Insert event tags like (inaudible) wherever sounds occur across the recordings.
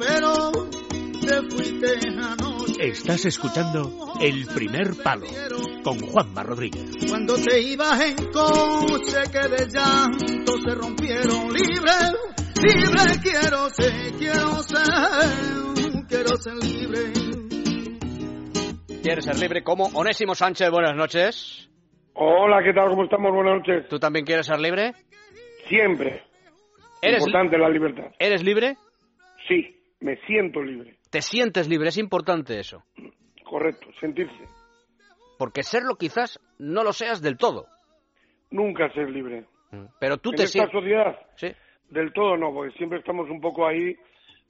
pero te fuiste anoche. Estás escuchando El Primer Palo con Juanma Rodríguez. Cuando te ibas en coche que de llanto se rompieron libre, libre quiero ser, quiero ser, quiero ser libre. ¿Quieres ser libre como Onésimo Sánchez? Buenas noches. Hola, ¿qué tal? ¿Cómo estamos? Buenas noches. ¿Tú también quieres ser libre? Siempre. ¿Eres, Importante la libertad. ¿Eres libre? Sí, me siento libre. ¿Te sientes libre? Es importante eso. Correcto, sentirse. Porque serlo quizás no lo seas del todo. Nunca ser libre. Pero tú en te esta sientes... sociedad, Sí. del todo no, porque siempre estamos un poco ahí.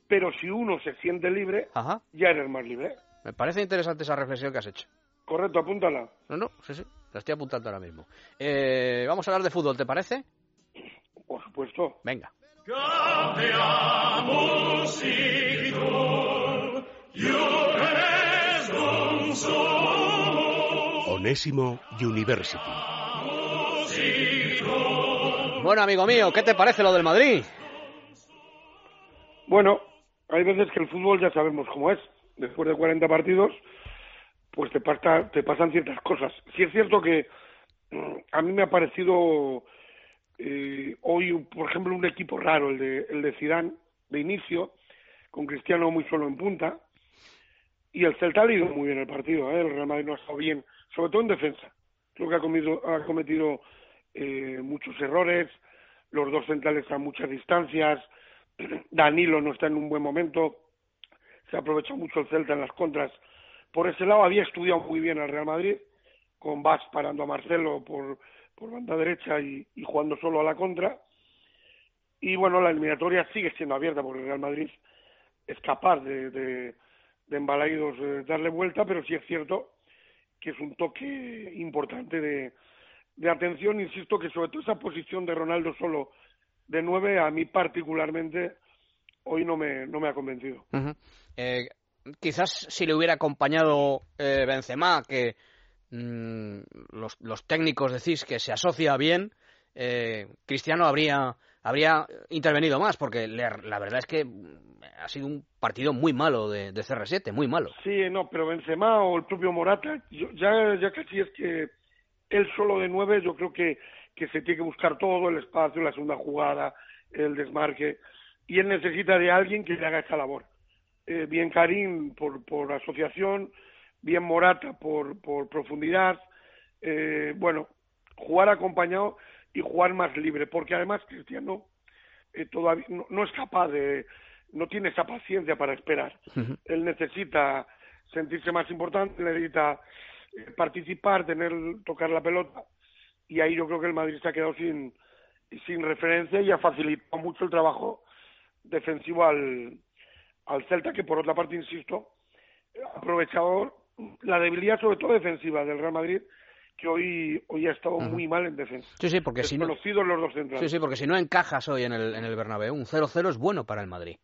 Pero si uno se siente libre, Ajá. ya eres más libre. Me parece interesante esa reflexión que has hecho. Correcto, apúntala. No, no, sí, sí. La estoy apuntando ahora mismo. Eh, vamos a hablar de fútbol, ¿te parece? Por supuesto. Venga. Onésimo University. Bueno, amigo mío, ¿qué te parece lo del Madrid? Bueno, hay veces que el fútbol ya sabemos cómo es. Después de 40 partidos, pues te, pasa, te pasan ciertas cosas. Sí es cierto que mm, a mí me ha parecido eh, hoy, por ejemplo, un equipo raro, el de, el de Zidane, de inicio, con Cristiano muy solo en punta. Y el Celta ha ido muy bien el partido, ¿eh? el Real Madrid no ha estado bien, sobre todo en defensa. Creo que ha cometido, ha cometido eh, muchos errores, los dos centrales a muchas distancias, (clears throat) Danilo no está en un buen momento, se ha aprovechado mucho el Celta en las contras. Por ese lado había estudiado muy bien al Real Madrid, con Vaz parando a Marcelo por, por banda derecha y, y jugando solo a la contra. Y bueno, la eliminatoria sigue siendo abierta porque el Real Madrid es capaz de, de, de eh, darle vuelta, pero sí es cierto que es un toque importante de, de atención. Insisto que sobre todo esa posición de Ronaldo solo de nueve, a mí particularmente, hoy no me, no me ha convencido. Eh, quizás si le hubiera acompañado eh, Benzema, que mm, los, los técnicos decís que se asocia bien, eh, Cristiano habría habría intervenido más, porque le- la verdad es que mm, ha sido un partido muy malo de, de CR7, muy malo. Sí, no, pero Benzema o el propio Morata, ya, ya casi es que él solo de nueve, yo creo que, que se tiene que buscar todo, el espacio, la segunda jugada, el desmarque, y él necesita de alguien que le haga esa labor. Eh, bien Karim por, por asociación, bien Morata por, por profundidad, eh, bueno, jugar acompañado y jugar más libre, porque además Cristiano eh, todavía no, no es capaz de, no tiene esa paciencia para esperar. Él necesita sentirse más importante, necesita eh, participar, tener, tocar la pelota, y ahí yo creo que el Madrid se ha quedado sin, sin referencia y ha facilitado mucho el trabajo defensivo al, al Celta, que por otra parte, insisto, ha aprovechado la debilidad, sobre todo defensiva, del Real Madrid, que hoy, hoy ha estado muy mal en defensa. Sí, sí, porque si no, los dos centrales. sí, sí, porque si no encajas hoy en el, en el Bernabéu, un 0-0 es bueno para el Madrid.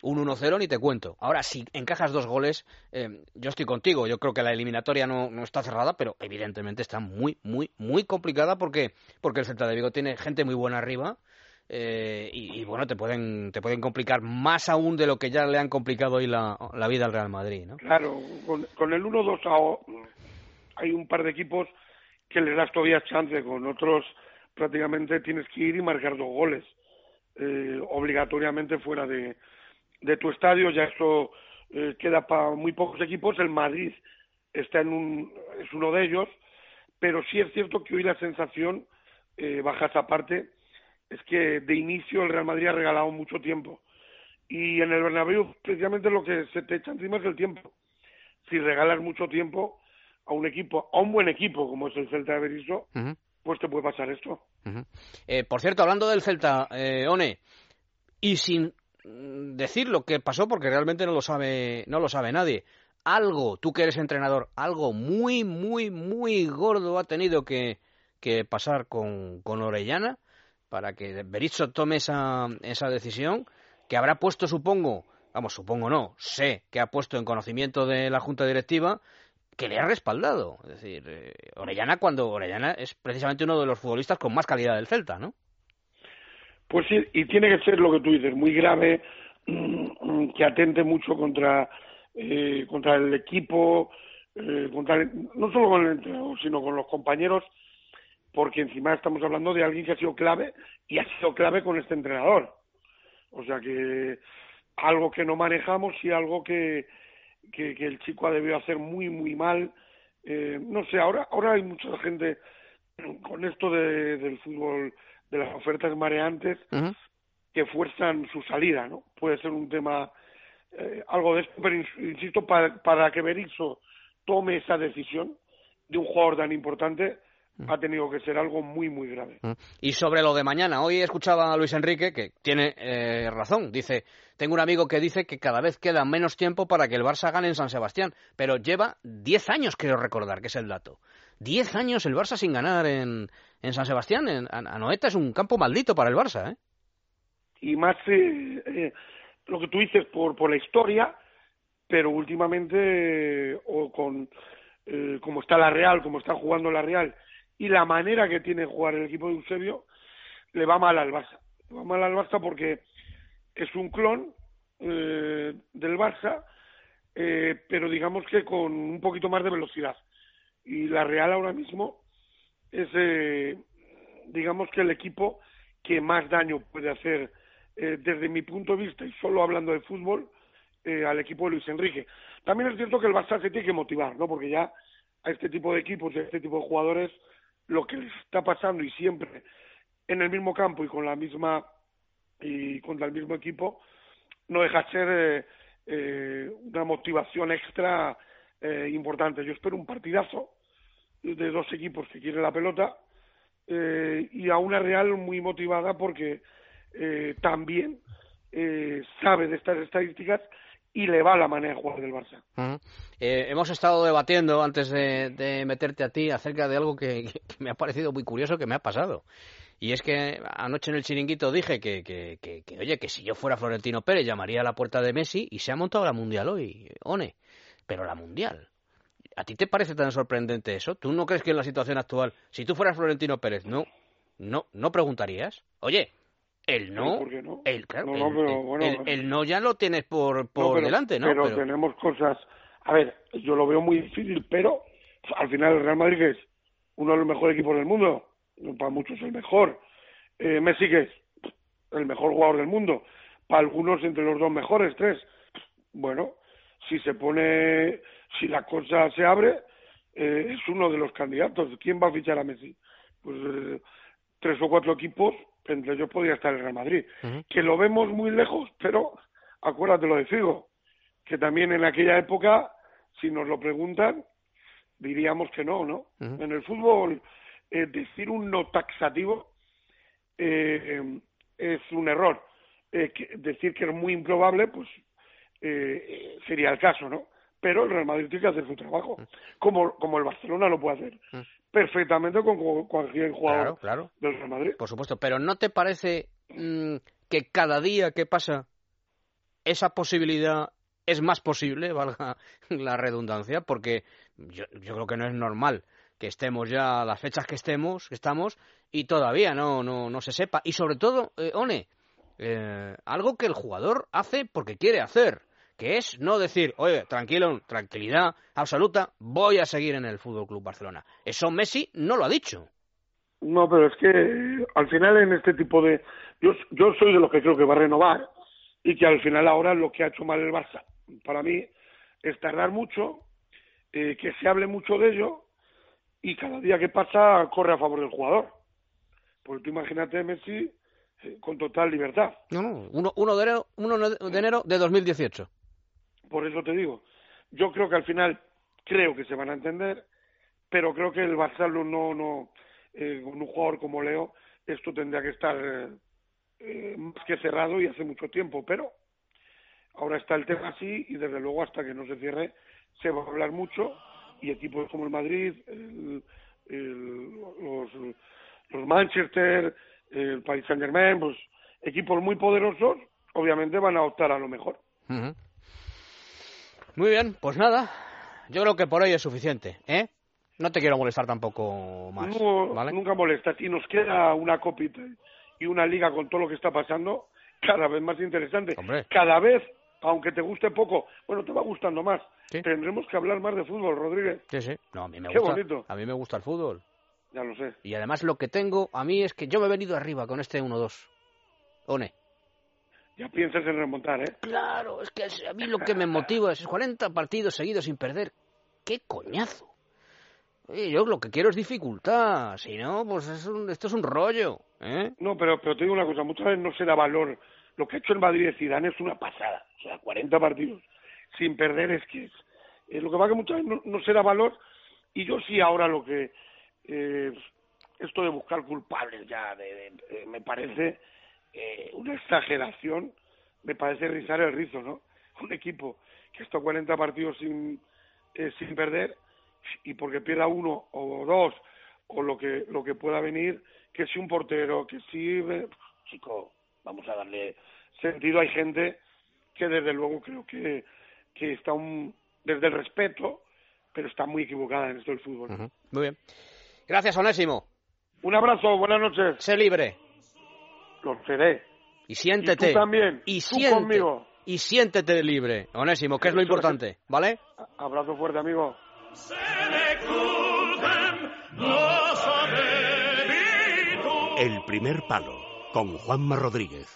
Un 1-0 ni te cuento. Ahora, si encajas dos goles, eh, yo estoy contigo. Yo creo que la eliminatoria no, no está cerrada, pero evidentemente está muy, muy, muy complicada porque, porque el Celta de Vigo tiene gente muy buena arriba. Eh, y, bueno, te pueden, te pueden complicar más aún de lo que ya le han complicado hoy la, vida al Real Madrid, ¿no? Claro, con, con el 1-2 AO hay un par de equipos que les das todavía chance, con otros prácticamente tienes que ir y marcar dos goles, eh, obligatoriamente fuera de, de tu estadio, ya eso eh, queda para muy pocos equipos, el Madrid está en un, es uno de ellos, pero sí es cierto que hoy la sensación, eh, baja esa parte, es que de inicio el Real Madrid ha regalado mucho tiempo. Y en el Bernabéu precisamente lo que se te echa encima es el tiempo. Si regalas mucho tiempo a un equipo, a un buen equipo como es el Celta de Berizzo, pues te puede pasar esto. Eh, por cierto, hablando del Celta, eh, One, y sin decir lo que pasó, porque realmente no lo sabe, no lo sabe nadie. Algo, tú que eres entrenador, algo muy, muy, muy gordo ha tenido que, que pasar con, con Orellana para que Berizzo tome esa, esa decisión, que habrá puesto, supongo, vamos, supongo no, sé que ha puesto en conocimiento de la Junta Directiva que le ha respaldado. Es decir, eh, Orellana cuando Orellana es precisamente uno de los futbolistas con más calidad del Celta, ¿no? Pues sí, y tiene que ser lo que tú dices, muy grave mm, que atente mucho contra, eh, contra el equipo, eh, contra no solo con el entrenador, sino con los compañeros, porque encima estamos hablando de alguien que ha sido clave y ha sido clave con este entrenador. O sea que algo que no manejamos y algo que, que, el chico ha debido hacer muy, muy mal. Eh, no sé, ahora, ahora hay mucha gente con esto de, del fútbol, de las ofertas mareantes, que fuerzan su salida, ¿no? Puede ser un tema, eh, algo de esto, pero insisto, para, para que Berizzo tome esa decisión de un jugador tan importante, ha tenido que ser algo muy, muy grave. Y sobre lo de mañana, hoy escuchaba a Luis Enrique que tiene eh, razón. Dice, tengo un amigo que dice que cada vez queda menos tiempo para que el Barça gane en San Sebastián, pero lleva 10 años, creo recordar, que es el dato. 10 años el Barça sin ganar en, en San Sebastián. En, Anoeta es un campo maldito para el Barça, ¿eh? Y más eh, eh, lo que tú dices por, por la historia, pero últimamente, o con como está la Real, como está jugando la Real, y la manera que tiene jugar el equipo de Eusebio le va mal al Barça. Le va mal al Barça porque es un clon eh, del Barça, eh, pero digamos que con un poquito más de velocidad. Y la Real ahora mismo es, eh, digamos que el equipo que más daño puede hacer desde mi punto de vista, y solo hablando de fútbol, al equipo de Luis Enrique. También es cierto que el Barça se tiene que motivar, ¿no? Porque ya a este tipo de equipos y a este tipo de jugadores lo que les está pasando y siempre en el mismo campo y con la misma y contra el mismo equipo no deja de ser eh, eh, una motivación extra eh, importante. Yo espero un partidazo de dos equipos que quieren la pelota y a una Real muy motivada porque también sabe de estas estadísticas y le va la manera de jugar del Barça. Eh, hemos estado debatiendo antes de, meterte a ti acerca de algo que, me ha parecido muy curioso que me ha pasado. Y es que anoche en el chiringuito dije que, oye, que si yo fuera Florentino Pérez llamaría a la puerta de Messi y se ha montado la Mundial hoy, One. Pero la Mundial. ¿A ti te parece tan sorprendente eso? ¿Tú no crees que en la situación actual, si tú fueras Florentino Pérez, no, no, no preguntarías? Oye, el no, El, claro, el, no ya lo tienes por, por delante, ¿no? Pero, tenemos cosas. A ver, yo lo veo muy difícil, pero al final el Real Madrid es uno de los mejores equipos del mundo, para muchos el mejor. Eh, Messi que es el mejor jugador del mundo, para algunos entre los dos mejores, tres. Bueno, si se pone, si la cosa se abre, eh, es uno de los candidatos. ¿Quién va a fichar a Messi? Pues eh, tres o cuatro equipos entre ellos podría estar el Real Madrid, que lo vemos muy lejos, pero acuérdate lo de Figo, que también en aquella época, si nos lo preguntan, diríamos que no, ¿no? En el fútbol, eh, decir un no taxativo eh, es un error. Eh, decir que es muy improbable, pues sería el caso, ¿no? Pero el Real Madrid tiene que hacer su trabajo, como, como el Barcelona lo puede hacer perfectamente con cualquier jugador del Real Madrid. Por supuesto, pero ¿no te parece mm, que cada día que pasa esa posibilidad es más posible, (laughs) valga la redundancia? Porque yo, yo creo que no es normal que estemos ya a las fechas que estemos, que estamos, y todavía no, no, no se sepa. Y sobre todo, eh, One, eh, algo que el jugador hace porque quiere hacer que es no decir, oye, tranquilo, tranquilidad absoluta, voy a seguir en el Fútbol Club Barcelona. Eso Messi no lo ha dicho. No, pero es que al final en este tipo de. Yo, yo soy de los que creo que va a renovar y que al final ahora lo que ha hecho mal el Barça, para mí, es tardar mucho, eh, que se hable mucho de ello y cada día que pasa corre a favor del jugador. Porque tú imagínate Messi eh, con total libertad. No, no, uno, uno, de, enero, uno de enero de 2018. Por eso te digo, yo creo que al final creo que se van a entender, pero creo que el Barça no, no, eh, con un jugador como Leo, esto tendría que estar eh, más que cerrado y hace mucho tiempo, pero ahora está el tema así y desde luego hasta que no se cierre se va a hablar mucho y equipos como el Madrid, el, los, los Manchester, el Paris Saint Germain, pues equipos muy poderosos, obviamente van a optar a lo mejor. Muy bien, pues nada. Yo creo que por hoy es suficiente, ¿eh? No te quiero molestar tampoco más. ¿vale? Nunca molesta. Y nos queda una copita y una liga con todo lo que está pasando cada vez más interesante. Hombre. Cada vez, aunque te guste poco, bueno, te va gustando más. Sí. Tendremos que hablar más de fútbol, Rodríguez. Sí, sí. No, a mí me Qué gusta. bonito. A mí me gusta el fútbol. Ya lo sé. Y además lo que tengo a mí es que yo me he venido arriba con este 1-2. One. Ya piensas en remontar, ¿eh? Claro, es que a mí lo que me motiva es 40 partidos seguidos sin perder. ¡Qué coñazo! Oye, yo lo que quiero es dificultad. Si no, pues es un- esto es un rollo. ¿eh? No, pero, pero te digo una cosa, muchas veces no se da valor. Lo que ha hecho el Madrid de Zidane es una pasada. O sea, 40 partidos sin perder es que es... eh, lo que pasa que muchas veces no, no se da valor y yo sí ahora lo que... eh, esto de buscar culpables ya de, de- me parece eh, una exageración, me parece rizar el rizo, ¿no? (laughs) Un equipo que está 40 partidos sin, eh, sin perder y porque pierda uno o dos o lo que lo que pueda venir que si un portero que si eh, chico vamos a darle sentido hay gente que desde luego creo que que está un, desde el respeto pero está muy equivocada en esto del fútbol. Muy bien. Gracias, Onésimo. un abrazo buenas noches Sé libre. Lo seré Y siéntete. Y tú también. Y Tú siente- conmigo. Y siéntete libre. Onésimo, que es lo importante. ¿Vale? Abrazo fuerte amigo El primer palo con Juanma Rodríguez.